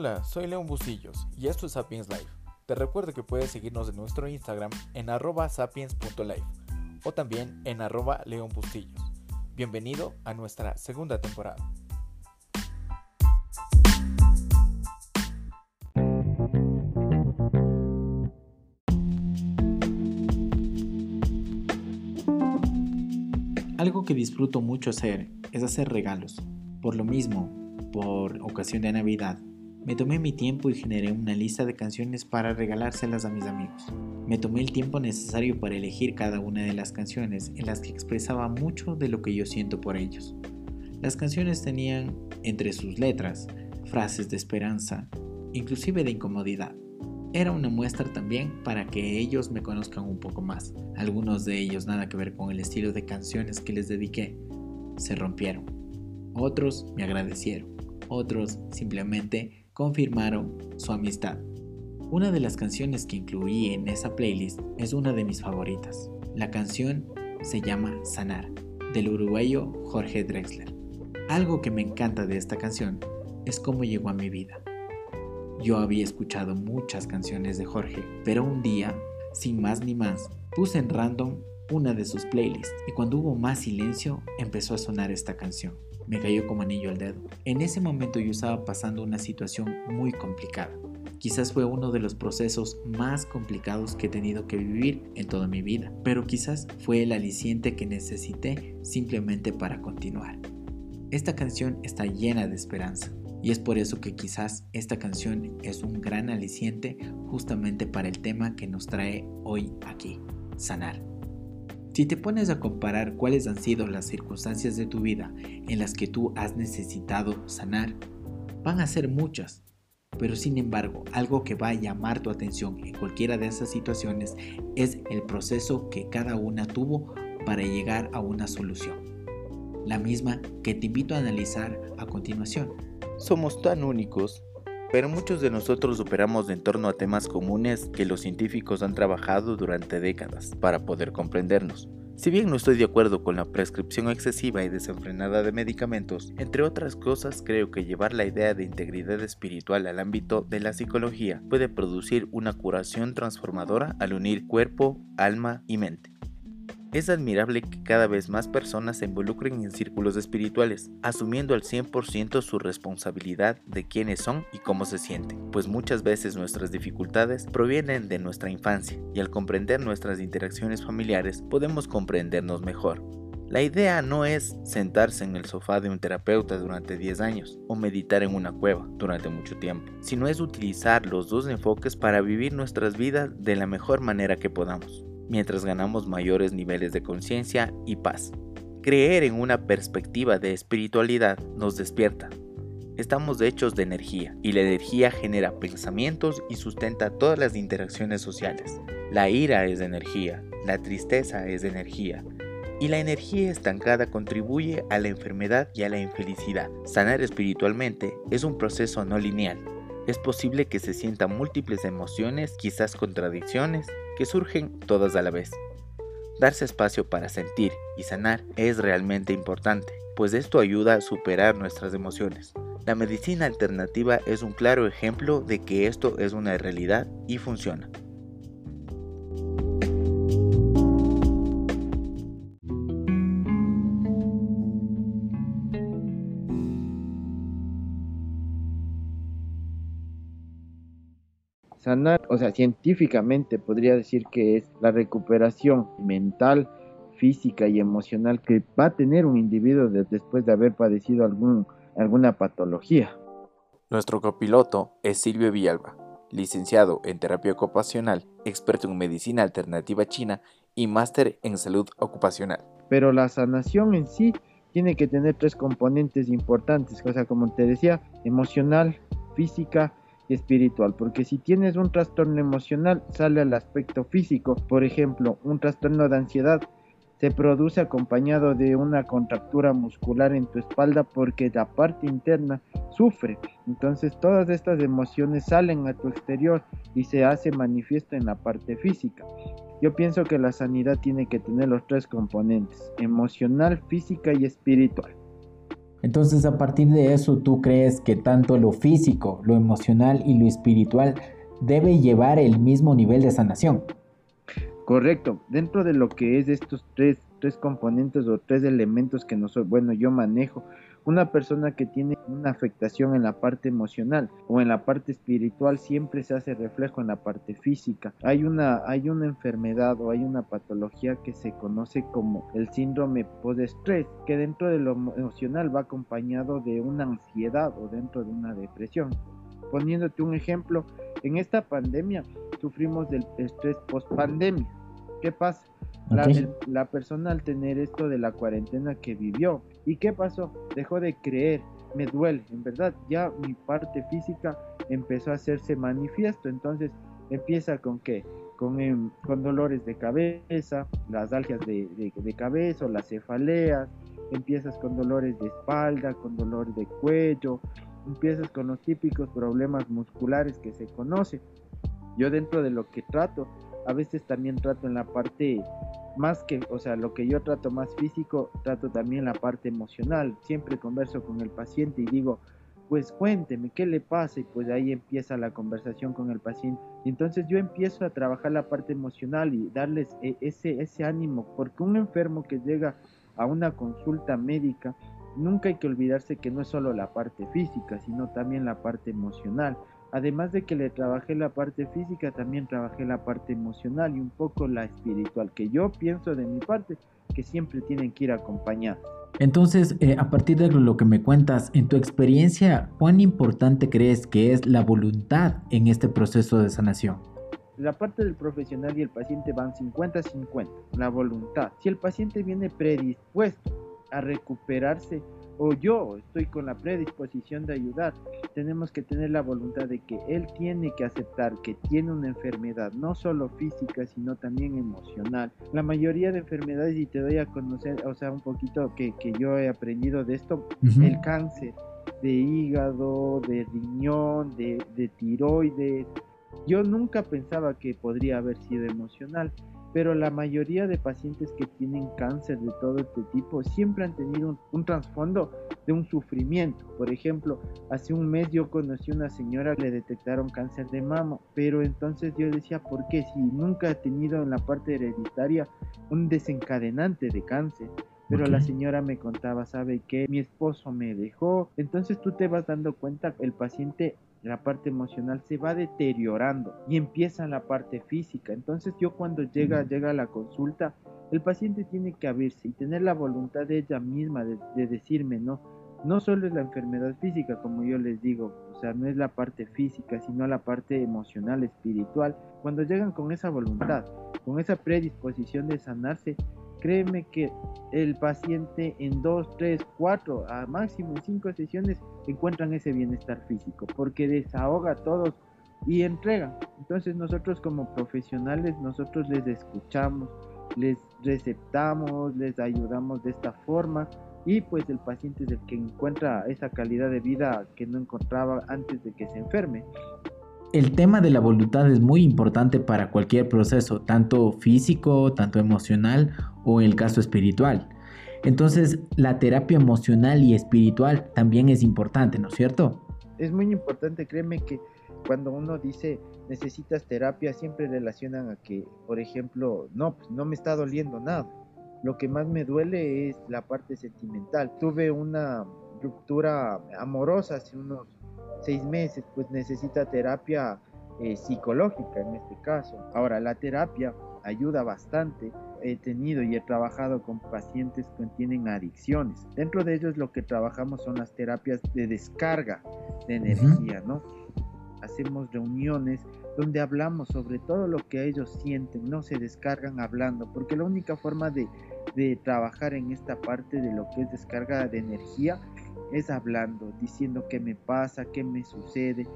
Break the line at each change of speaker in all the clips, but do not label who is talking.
Hola, soy León Bustillos y esto es Sapiens Live. Te recuerdo que puedes seguirnos en nuestro Instagram en arroba sapiens.live o también en arroba León. Bienvenido a nuestra segunda temporada. Algo que disfruto mucho hacer es hacer regalos. Por lo mismo, por ocasión de Navidad, me tomé mi tiempo y generé una lista de canciones para regalárselas a mis amigos. Me tomé el tiempo necesario para elegir cada una de las canciones en las que expresaba mucho de lo que yo siento por ellos. Las canciones tenían entre sus letras frases de esperanza, inclusive de incomodidad. Era una muestra también para que ellos me conozcan un poco más. Algunos de ellos nada que ver con el estilo de canciones que les dediqué. Se rompieron. Otros me agradecieron. Otros simplemente confirmaron su amistad. Una de las canciones que incluí en esa playlist es una de mis favoritas. La canción se llama Sanar, del uruguayo Jorge Drexler. Algo que me encanta de esta canción es cómo llegó a mi vida. Yo había escuchado muchas canciones de Jorge, pero un día, sin más ni más, puse en random una de sus playlists y cuando hubo más silencio empezó a sonar esta canción me cayó como anillo al dedo. En ese momento yo estaba pasando una situación muy complicada. Quizás fue uno de los procesos más complicados que he tenido que vivir en toda mi vida, pero quizás fue el aliciente que necesité simplemente para continuar. Esta canción está llena de esperanza y es por eso que quizás esta canción es un gran aliciente justamente para el tema que nos trae hoy aquí, sanar. Si te pones a comparar cuáles han sido las circunstancias de tu vida en las que tú has necesitado sanar, van a ser muchas. Pero sin embargo, algo que va a llamar tu atención en cualquiera de esas situaciones es el proceso que cada una tuvo para llegar a una solución. La misma que te invito a analizar a continuación.
Somos tan únicos pero muchos de nosotros operamos en torno a temas comunes que los científicos han trabajado durante décadas para poder comprendernos. Si bien no estoy de acuerdo con la prescripción excesiva y desenfrenada de medicamentos, entre otras cosas creo que llevar la idea de integridad espiritual al ámbito de la psicología puede producir una curación transformadora al unir cuerpo, alma y mente. Es admirable que cada vez más personas se involucren en círculos espirituales, asumiendo al 100% su responsabilidad de quiénes son y cómo se sienten, pues muchas veces nuestras dificultades provienen de nuestra infancia y al comprender nuestras interacciones familiares podemos comprendernos mejor. La idea no es sentarse en el sofá de un terapeuta durante 10 años o meditar en una cueva durante mucho tiempo, sino es utilizar los dos enfoques para vivir nuestras vidas de la mejor manera que podamos mientras ganamos mayores niveles de conciencia y paz. Creer en una perspectiva de espiritualidad nos despierta. Estamos hechos de energía y la energía genera pensamientos y sustenta todas las interacciones sociales. La ira es energía, la tristeza es energía, y la energía estancada contribuye a la enfermedad y a la infelicidad. Sanar espiritualmente es un proceso no lineal. Es posible que se sientan múltiples emociones, quizás contradicciones, que surgen todas a la vez. Darse espacio para sentir y sanar es realmente importante, pues esto ayuda a superar nuestras emociones. La medicina alternativa es un claro ejemplo de que esto es una realidad y funciona.
Sanar, o sea, científicamente podría decir que es la recuperación mental, física y emocional que va a tener un individuo después de haber padecido algún, alguna patología.
Nuestro copiloto es Silvio Villalba, licenciado en terapia ocupacional, experto en medicina alternativa china y máster en salud ocupacional.
Pero la sanación en sí tiene que tener tres componentes importantes, o sea, como te decía, emocional, física espiritual, porque si tienes un trastorno emocional sale al aspecto físico, por ejemplo, un trastorno de ansiedad se produce acompañado de una contractura muscular en tu espalda porque la parte interna sufre. Entonces todas estas emociones salen a tu exterior y se hace manifiesto en la parte física. Yo pienso que la sanidad tiene que tener los tres componentes, emocional, física y espiritual.
Entonces a partir de eso tú crees que tanto lo físico, lo emocional y lo espiritual debe llevar el mismo nivel de sanación.
Correcto, dentro de lo que es estos tres, tres componentes o tres elementos que nosotros, bueno, yo manejo, una persona que tiene una afectación en la parte emocional o en la parte espiritual siempre se hace reflejo en la parte física. Hay una, hay una enfermedad o hay una patología que se conoce como el síndrome post-estrés, que dentro de lo emocional va acompañado de una ansiedad o dentro de una depresión. Poniéndote un ejemplo, en esta pandemia sufrimos del estrés post-pandemia. ¿Qué pasa? La, persona al tener esto de la cuarentena que vivió. ¿Y qué pasó? Dejó de creer, me duele, en verdad, ya mi parte física empezó a hacerse manifiesto, entonces empieza con qué? Con, em, con dolores de cabeza, las algias de, de, cabeza o las cefaleas, empiezas con dolores de espalda, con dolor de cuello, empiezas con los típicos problemas musculares que se conoce. Yo dentro de lo que trato a veces también trato en la parte más que, o sea, lo que yo trato más físico, trato también la parte emocional. Siempre converso con el paciente y digo, pues cuénteme qué le pasa y pues ahí empieza la conversación con el paciente. Y entonces yo empiezo a trabajar la parte emocional y darles e, ese, ese ánimo, porque un enfermo que llega a una consulta médica, nunca hay que olvidarse que no es solo la parte física, sino también la parte emocional. Además de que le trabajé la parte física, también trabajé la parte emocional y un poco la espiritual, que yo pienso de mi parte que siempre tienen que ir acompañados.
Entonces, eh, a partir de lo que me cuentas, en tu experiencia, ¿cuán importante crees que es la voluntad en este proceso de sanación?
La parte del profesional y el paciente van 50-50, la voluntad. Si el paciente viene predispuesto a recuperarse, o yo estoy con la predisposición de ayudar, tenemos que tener la voluntad de que él tiene que aceptar que tiene una enfermedad, no solo física, sino también emocional. La mayoría de enfermedades, y te doy a conocer, o sea, un poquito que, yo he aprendido de esto, el cáncer de hígado, de riñón, de, de tiroides, yo nunca pensaba que podría haber sido emocional pero la mayoría de pacientes que tienen cáncer de todo este tipo siempre han tenido un, trasfondo de un sufrimiento. Por ejemplo, hace un mes yo conocí una señora que le detectaron cáncer de mama, pero entonces yo decía, ¿por qué? Si nunca ha tenido en la parte hereditaria un desencadenante de cáncer. Pero la señora me contaba, ¿sabe qué? Mi esposo me dejó. Entonces tú te vas dando cuenta, el paciente la parte emocional se va deteriorando y empieza la parte física. Entonces yo cuando llega, llega a la consulta, el paciente tiene que abrirse y tener la voluntad de ella misma de, decirme, no, no solo es la enfermedad física, como yo les digo, o sea, no es la parte física, sino la parte emocional, espiritual. Cuando llegan con esa voluntad, con esa predisposición de sanarse, créeme que el paciente en dos, tres, cuatro, a máximo cinco sesiones encuentran ese bienestar físico, porque desahoga a todos y entregan. Entonces nosotros como profesionales, nosotros les escuchamos, les receptamos, les ayudamos de esta forma y pues el paciente es el que encuentra esa calidad de vida que no encontraba antes de que se enferme.
El tema de la voluntad es muy importante para cualquier proceso, tanto físico, tanto emocional o en el caso espiritual. Entonces, la terapia emocional y espiritual también es importante, ¿no es cierto?
Es muy importante, créeme que cuando uno dice necesitas terapia, siempre relacionan a que, por ejemplo, no, pues no me está doliendo nada. Lo que más me duele es la parte sentimental. Tuve una ruptura amorosa hace unos seis meses, pues necesita terapia eh, psicológica en este caso. Ahora, la terapia ayuda bastante. He tenido y he trabajado con pacientes que tienen adicciones. Dentro de ellos lo que trabajamos son las terapias de descarga de energía, ¿no? Hacemos reuniones donde hablamos sobre todo lo que ellos sienten, no se descargan hablando, porque la única forma de, de trabajar en esta parte de lo que es descarga de energía es hablando, diciendo qué me pasa, qué me sucede.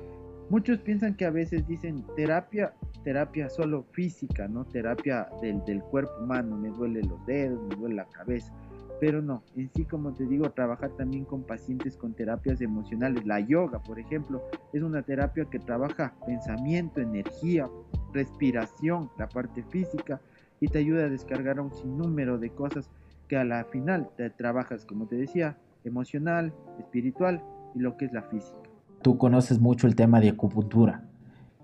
Muchos piensan que a veces dicen terapia, terapia solo física, ¿no? Terapia del, del cuerpo humano, me duele los dedos, me duele la cabeza. Pero no, en sí, como te digo, trabajar también con pacientes con terapias emocionales. La yoga, por ejemplo, es una terapia que trabaja pensamiento, energía, respiración, la parte física, y te ayuda a descargar un sinnúmero de cosas que a la final te trabajas, como te decía, emocional, espiritual y lo que es la física.
Tú conoces mucho el tema de acupuntura.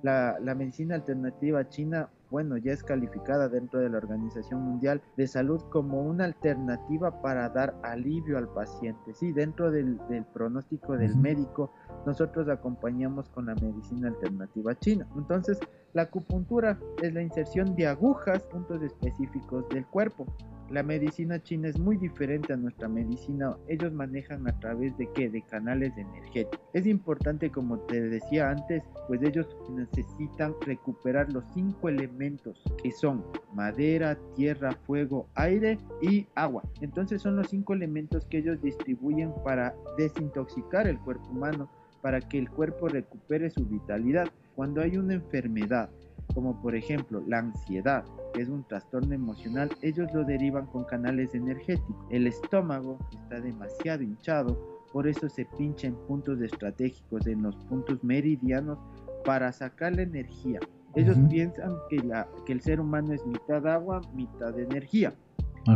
La, la medicina alternativa china bueno, ya es calificada dentro de la Organización Mundial de Salud como una alternativa para dar alivio al paciente. Sí, dentro del, pronóstico del médico, nosotros acompañamos con la medicina alternativa china. Entonces, la acupuntura es la inserción de agujas, puntos específicos del cuerpo. La medicina china es muy diferente a nuestra medicina. Ellos manejan a través de qué? De canales energéticos. Es importante, como te decía antes, pues ellos necesitan recuperar los cinco elementos que son madera, tierra, fuego, aire y agua. Entonces son los cinco elementos que ellos distribuyen para desintoxicar el cuerpo humano, para que el cuerpo recupere su vitalidad. Cuando hay una enfermedad, como por ejemplo la ansiedad, que es un trastorno emocional, ellos lo derivan con canales energéticos. El estómago está demasiado hinchado, por eso se pincha en puntos estratégicos, en los puntos meridianos, para sacar la energía. Ellos piensan que, la, que el ser humano es mitad agua, mitad energía.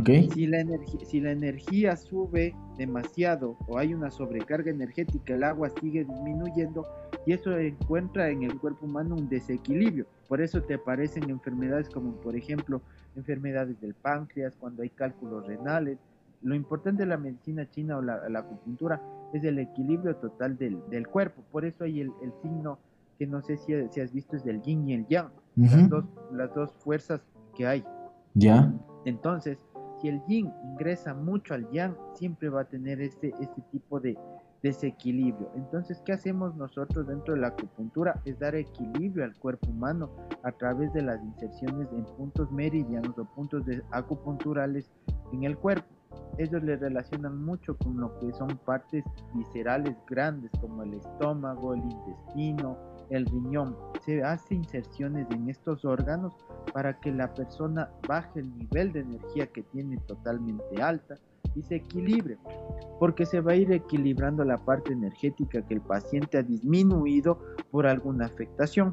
Okay.
Si, la si la energía sube demasiado o hay una sobrecarga energética, el agua sigue disminuyendo y eso encuentra en el cuerpo humano un desequilibrio. Por eso te aparecen enfermedades como por ejemplo enfermedades del páncreas, cuando hay cálculos renales. Lo importante de la medicina china o la, acupuntura es el equilibrio total del, del cuerpo. Por eso hay el, el, signo que no sé si, si, has visto es del yin y el yang, las, dos, las dos fuerzas que hay.
Ya.
Entonces, si el yin ingresa mucho al yang, siempre va a tener este, este tipo de, desequilibrio. Entonces, ¿qué hacemos nosotros dentro de la acupuntura? Es dar equilibrio al cuerpo humano a través de las inserciones en puntos meridianos o puntos de acupunturales en el cuerpo. Ellos le relacionan mucho con lo que son partes viscerales grandes como el estómago, el intestino, el riñón. Se hace inserciones en estos órganos para que la persona baje el nivel de energía que tiene totalmente alta y se equilibre, porque se va a ir equilibrando la parte energética que el paciente ha disminuido por alguna afectación.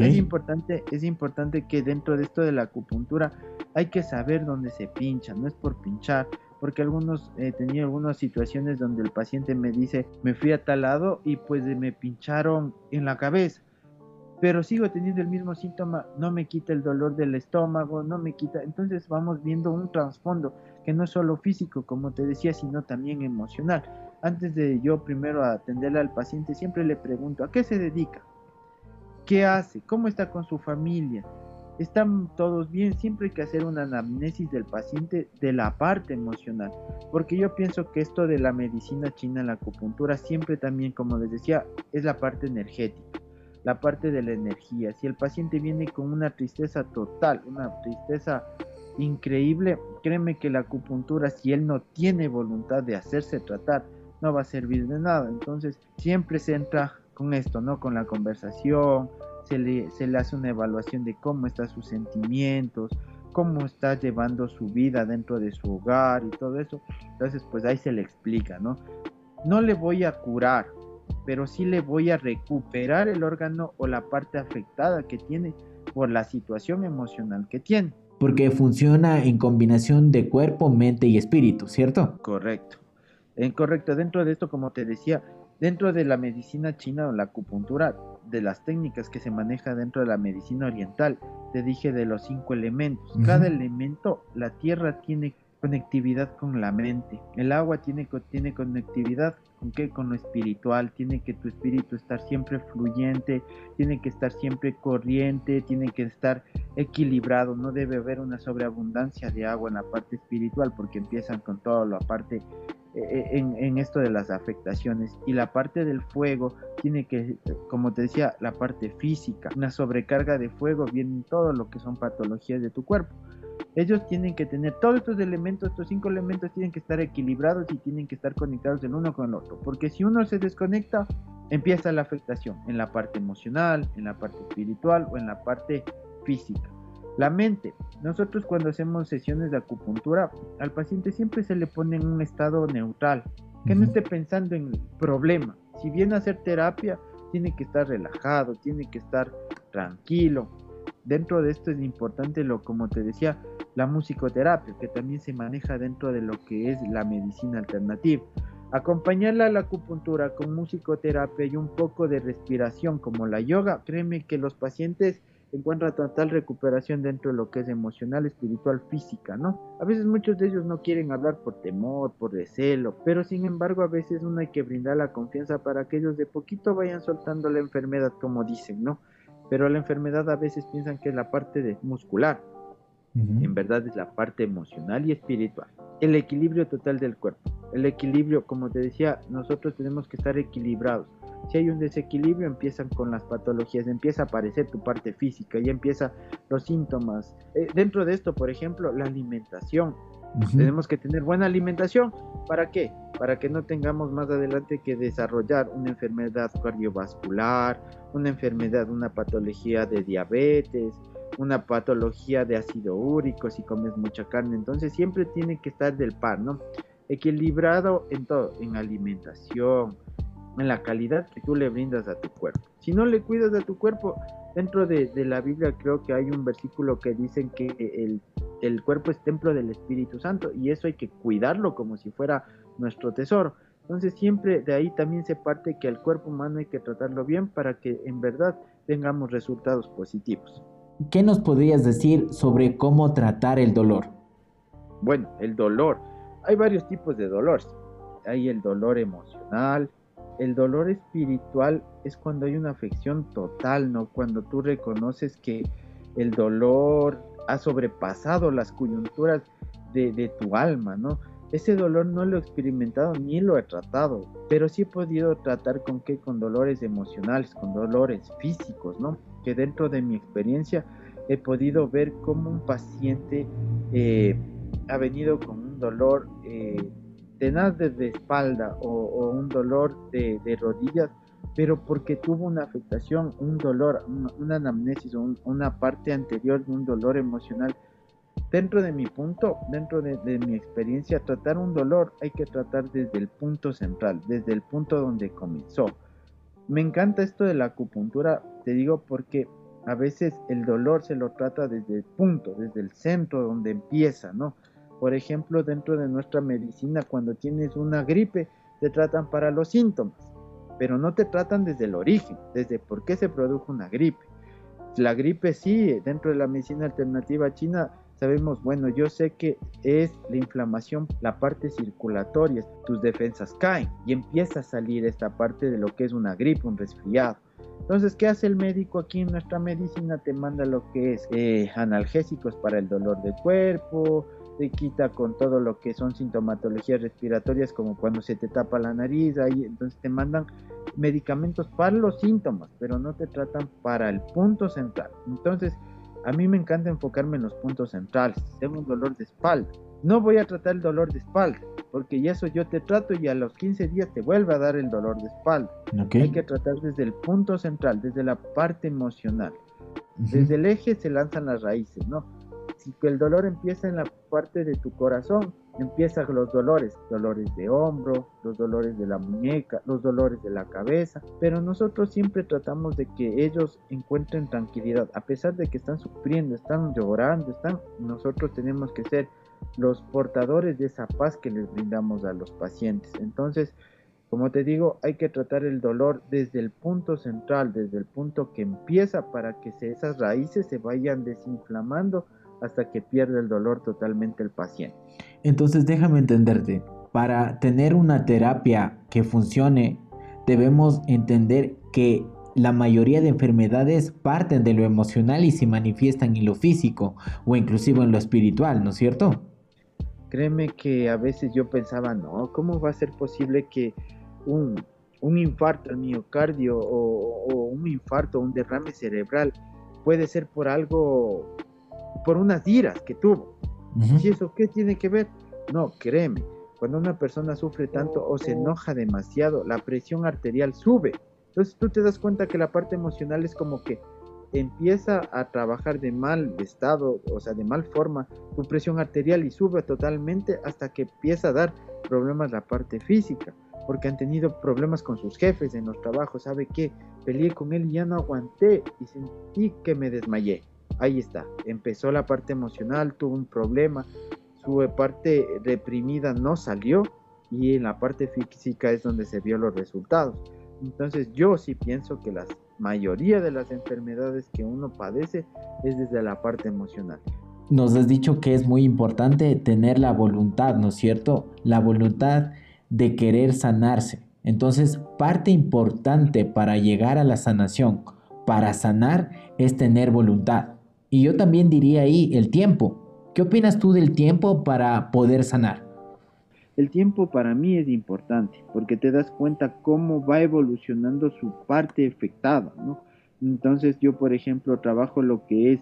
Es, importante, es importante que dentro de esto de la acupuntura hay que saber dónde se pincha, no es por pinchar, porque algunos he tenido algunas situaciones donde el paciente me dice, me fui a tal lado y pues me pincharon en la cabeza pero sigo teniendo el mismo síntoma, no me quita el dolor del estómago, no me quita, entonces vamos viendo un trasfondo que no es solo físico, como te decía, sino también emocional. Antes de yo primero atenderle al paciente, siempre le pregunto, ¿a qué se dedica? ¿Qué hace? ¿Cómo está con su familia? ¿Están todos bien? Siempre hay que hacer una anamnesis del paciente de la parte emocional, porque yo pienso que esto de la medicina china, la acupuntura, siempre también, como les decía, es la parte energética la parte de la energía. Si el paciente viene con una tristeza total, una tristeza increíble, créeme que la acupuntura, si él no tiene voluntad de hacerse tratar, no va a servir de nada. Entonces, siempre se entra con esto, ¿no? Con la conversación, se le, se le hace una evaluación de cómo están sus sentimientos, cómo está llevando su vida dentro de su hogar y todo eso. Entonces, pues ahí se le explica, ¿no? No le voy a curar, pero sí le voy a recuperar el órgano o la parte afectada que tiene por la situación emocional que tiene.
Porque funciona en combinación de cuerpo, mente y espíritu, ¿cierto?
Correcto. En correcto, dentro de esto, como te decía, dentro de la medicina china o la acupuntura, de las técnicas que se maneja dentro de la medicina oriental, te dije de los cinco elementos. Cada elemento, la tierra tiene conectividad con la mente. El agua tiene, tiene conectividad con qué? Con lo espiritual. Tiene que tu espíritu estar siempre fluyente, tiene que estar siempre corriente, tiene que estar equilibrado. No debe haber una sobreabundancia de agua en la parte espiritual porque empiezan con toda la parte en, en, esto de las afectaciones y la parte del fuego tiene que, como te decía, la parte física, una sobrecarga de fuego viene todo lo que son patologías de tu cuerpo. Ellos tienen que tener todos estos elementos, estos cinco elementos tienen que estar equilibrados y tienen que estar conectados el uno con el otro. Porque si uno se desconecta, empieza la afectación en la parte emocional, en la parte espiritual o en la parte física. La mente. Nosotros cuando hacemos sesiones de acupuntura, al paciente siempre se le pone en un estado neutral, que no esté pensando en el problema. Si viene a hacer terapia, tiene que estar relajado, tiene que estar tranquilo, Dentro de esto es importante lo como te decía, la musicoterapia, que también se maneja dentro de lo que es la medicina alternativa. Acompañarla a la acupuntura con musicoterapia y un poco de respiración como la yoga, créeme que los pacientes encuentran total recuperación dentro de lo que es emocional, espiritual, física, ¿no? A veces muchos de ellos no quieren hablar por temor, por recelo, pero sin embargo a veces uno hay que brindar la confianza para que ellos de poquito vayan soltando la enfermedad, como dicen, ¿no? Pero la enfermedad a veces piensan que es la parte de muscular, en verdad es la parte emocional y espiritual. El equilibrio total del cuerpo. El equilibrio, como te decía, nosotros tenemos que estar equilibrados. Si hay un desequilibrio, empiezan con las patologías, empieza a aparecer tu parte física, y empiezan los síntomas. Eh, dentro de esto, por ejemplo, la alimentación. Tenemos que tener buena alimentación. ¿Para qué? Para que no tengamos más adelante que desarrollar una enfermedad cardiovascular, una enfermedad, una patología de diabetes, una patología de ácido úrico si comes mucha carne. Entonces siempre tiene que estar del par, ¿no? Equilibrado en todo, en alimentación, en la calidad que tú le brindas a tu cuerpo. Si no le cuidas a tu cuerpo, dentro de, la Biblia creo que hay un versículo que dicen que el, el cuerpo es templo del Espíritu Santo y eso hay que cuidarlo como si fuera nuestro tesoro. Entonces siempre de ahí también se parte que al cuerpo humano hay que tratarlo bien para que en verdad tengamos resultados positivos.
¿Qué nos podrías decir sobre cómo tratar el dolor?
Bueno, el dolor. Hay varios tipos de dolor. Hay el dolor emocional. El dolor espiritual es cuando hay una afección total, ¿no? Cuando tú reconoces que el dolor ha sobrepasado las coyunturas de, tu alma, ¿no? Ese dolor no lo he experimentado ni lo he tratado, pero sí he podido tratar con qué, con dolores emocionales, con dolores físicos, ¿no? Que dentro de mi experiencia he podido ver cómo un paciente eh, ha venido con un dolor eh, tenaz de espalda o, un dolor de, rodillas, pero porque tuvo una afectación, un dolor, una, anamnesis o una parte anterior de un dolor emocional Dentro de mi punto, dentro de, mi experiencia, tratar un dolor hay que tratar desde el punto central, desde el punto donde comenzó. Me encanta esto de la acupuntura, te digo porque a veces el dolor se lo trata desde el punto, desde el centro donde empieza, ¿no? Por ejemplo, dentro de nuestra medicina, cuando tienes una gripe, te tratan para los síntomas, pero no te tratan desde el origen, desde por qué se produjo una gripe. La gripe sí, dentro de la medicina alternativa china, sabemos, bueno, yo sé que es la inflamación, la parte circulatoria, tus defensas caen y empieza a salir esta parte de lo que es una gripe, un resfriado. Entonces, ¿qué hace el médico aquí en nuestra medicina? Te manda lo que es eh, analgésicos para el dolor de cuerpo, te quita con todo lo que son sintomatologías respiratorias como cuando se te tapa la nariz, ahí entonces te mandan medicamentos para los síntomas, pero no te tratan para el punto central. Entonces, a mí me encanta enfocarme en los puntos centrales. Tengo un dolor de espalda. No voy a tratar el dolor de espalda, porque ya eso yo te trato y a los 15 días te vuelve a dar el dolor de espalda. Hay que tratar desde el punto central, desde la parte emocional. Desde el eje se lanzan las raíces, ¿no? Si el dolor empieza en la parte de tu corazón, empiezan los dolores, dolores de hombro, los dolores de la muñeca, los dolores de la cabeza, pero nosotros siempre tratamos de que ellos encuentren tranquilidad, a pesar de que están sufriendo, están llorando, están, nosotros tenemos que ser los portadores de esa paz que les brindamos a los pacientes. Entonces, como te digo, hay que tratar el dolor desde el punto central, desde el punto que empieza para que esas raíces se vayan desinflamando hasta que pierda el dolor totalmente el paciente.
Entonces déjame entenderte, para tener una terapia que funcione, debemos entender que la mayoría de enfermedades parten de lo emocional y se manifiestan en lo físico o inclusive en lo espiritual, ¿no es cierto?
Créeme que a veces yo pensaba, no, ¿cómo va a ser posible que un, infarto al miocardio o, un infarto, un derrame cerebral puede ser por algo, por unas iras que tuvo? ¿Y eso qué tiene que ver? No, créeme, cuando una persona sufre tanto o se enoja demasiado, la presión arterial sube. Entonces tú te das cuenta que la parte emocional es como que empieza a trabajar de mal estado, o sea, de mal forma, tu presión arterial y sube totalmente hasta que empieza a dar problemas la parte física, porque han tenido problemas con sus jefes en los trabajos, ¿sabe qué? Peleé con él y ya no aguanté y sentí que me desmayé ahí está, empezó la parte emocional, tuvo un problema, su parte reprimida no salió y en la parte física es donde se vio los resultados. Entonces yo sí pienso que la mayoría de las enfermedades que uno padece es desde la parte emocional.
Nos has dicho que es muy importante tener la voluntad, ¿no es cierto? La voluntad de querer sanarse. Entonces, parte importante para llegar a la sanación, para sanar, es tener voluntad. Y yo también diría ahí el tiempo. ¿Qué opinas tú del tiempo para poder sanar?
El tiempo para mí es importante porque te das cuenta cómo va evolucionando su parte afectada, ¿no? Entonces yo, por ejemplo, trabajo lo que es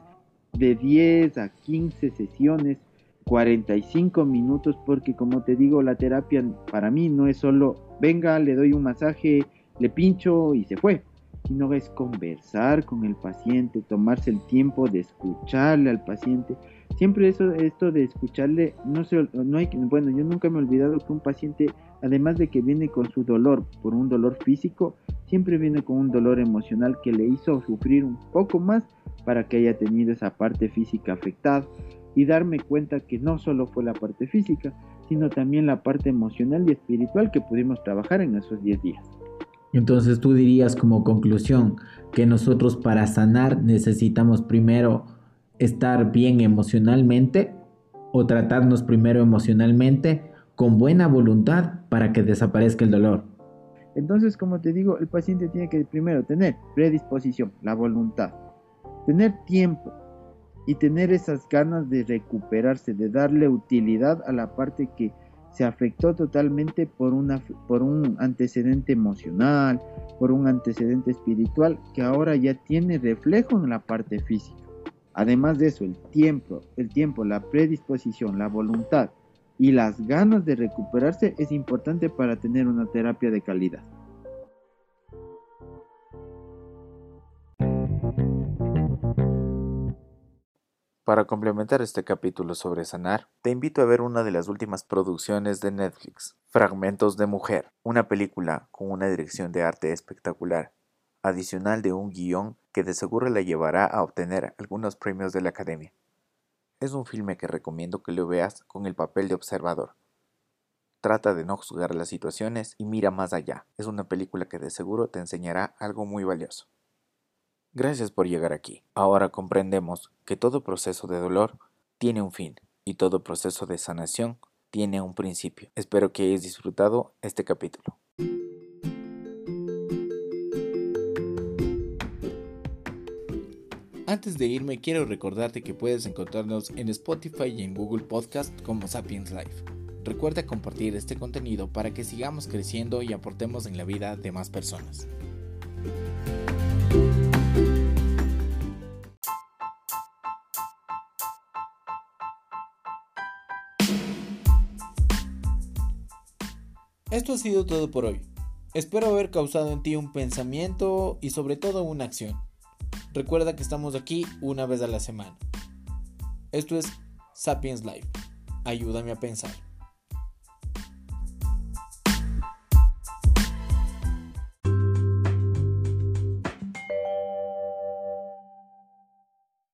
de 10 a 15 sesiones, 45 minutos, porque como te digo, la terapia para mí no es solo, venga, le doy un masaje, le pincho y se fue, sino es conversar con el paciente, tomarse el tiempo de escucharle al paciente siempre eso, esto de escucharle, no, se, no hay, bueno, yo nunca me he olvidado que un paciente, además de que viene con su dolor, por un dolor físico, siempre viene con un dolor emocional que le hizo sufrir un poco más para que haya tenido esa parte física afectada y darme cuenta que no solo fue la parte física, sino también la parte emocional y espiritual que pudimos trabajar en esos 10 días.
Entonces tú dirías como conclusión que nosotros para sanar necesitamos primero estar bien emocionalmente o tratarnos primero emocionalmente con buena voluntad para que desaparezca el dolor.
Entonces, como te digo, el paciente tiene que primero tener predisposición, la voluntad, tener tiempo y tener esas ganas de recuperarse, de darle utilidad a la parte que se afectó totalmente por, un antecedente emocional, por un antecedente espiritual que ahora ya tiene reflejo en la parte física. Además de eso, el tiempo, el tiempo, la predisposición, la voluntad y las ganas de recuperarse es importante para tener una terapia de calidad.
Para complementar este capítulo sobre sanar, te invito a ver una de las últimas producciones de Netflix, Fragmentos de Mujer, una película con una dirección de arte espectacular, adicional de un guion que de seguro la llevará a obtener algunos premios de la Academia. Es un filme que recomiendo que lo veas con el papel de observador. Trata de no juzgar las situaciones y mira más allá. Es una película que de seguro te enseñará algo muy valioso. Gracias por llegar aquí. Ahora comprendemos que todo proceso de dolor tiene un fin y todo proceso de sanación tiene un principio. Espero que hayas disfrutado este capítulo. Antes de irme, quiero recordarte que puedes encontrarnos en Spotify y en Google Podcast como Sapiens Life. Recuerda compartir este contenido para que sigamos creciendo y aportemos en la vida de más personas. Esto ha sido todo por hoy. Espero haber causado en ti un pensamiento y sobre todo una acción. Recuerda que estamos aquí una vez a la semana. Esto es Sapiens Live. Ayúdame a pensar.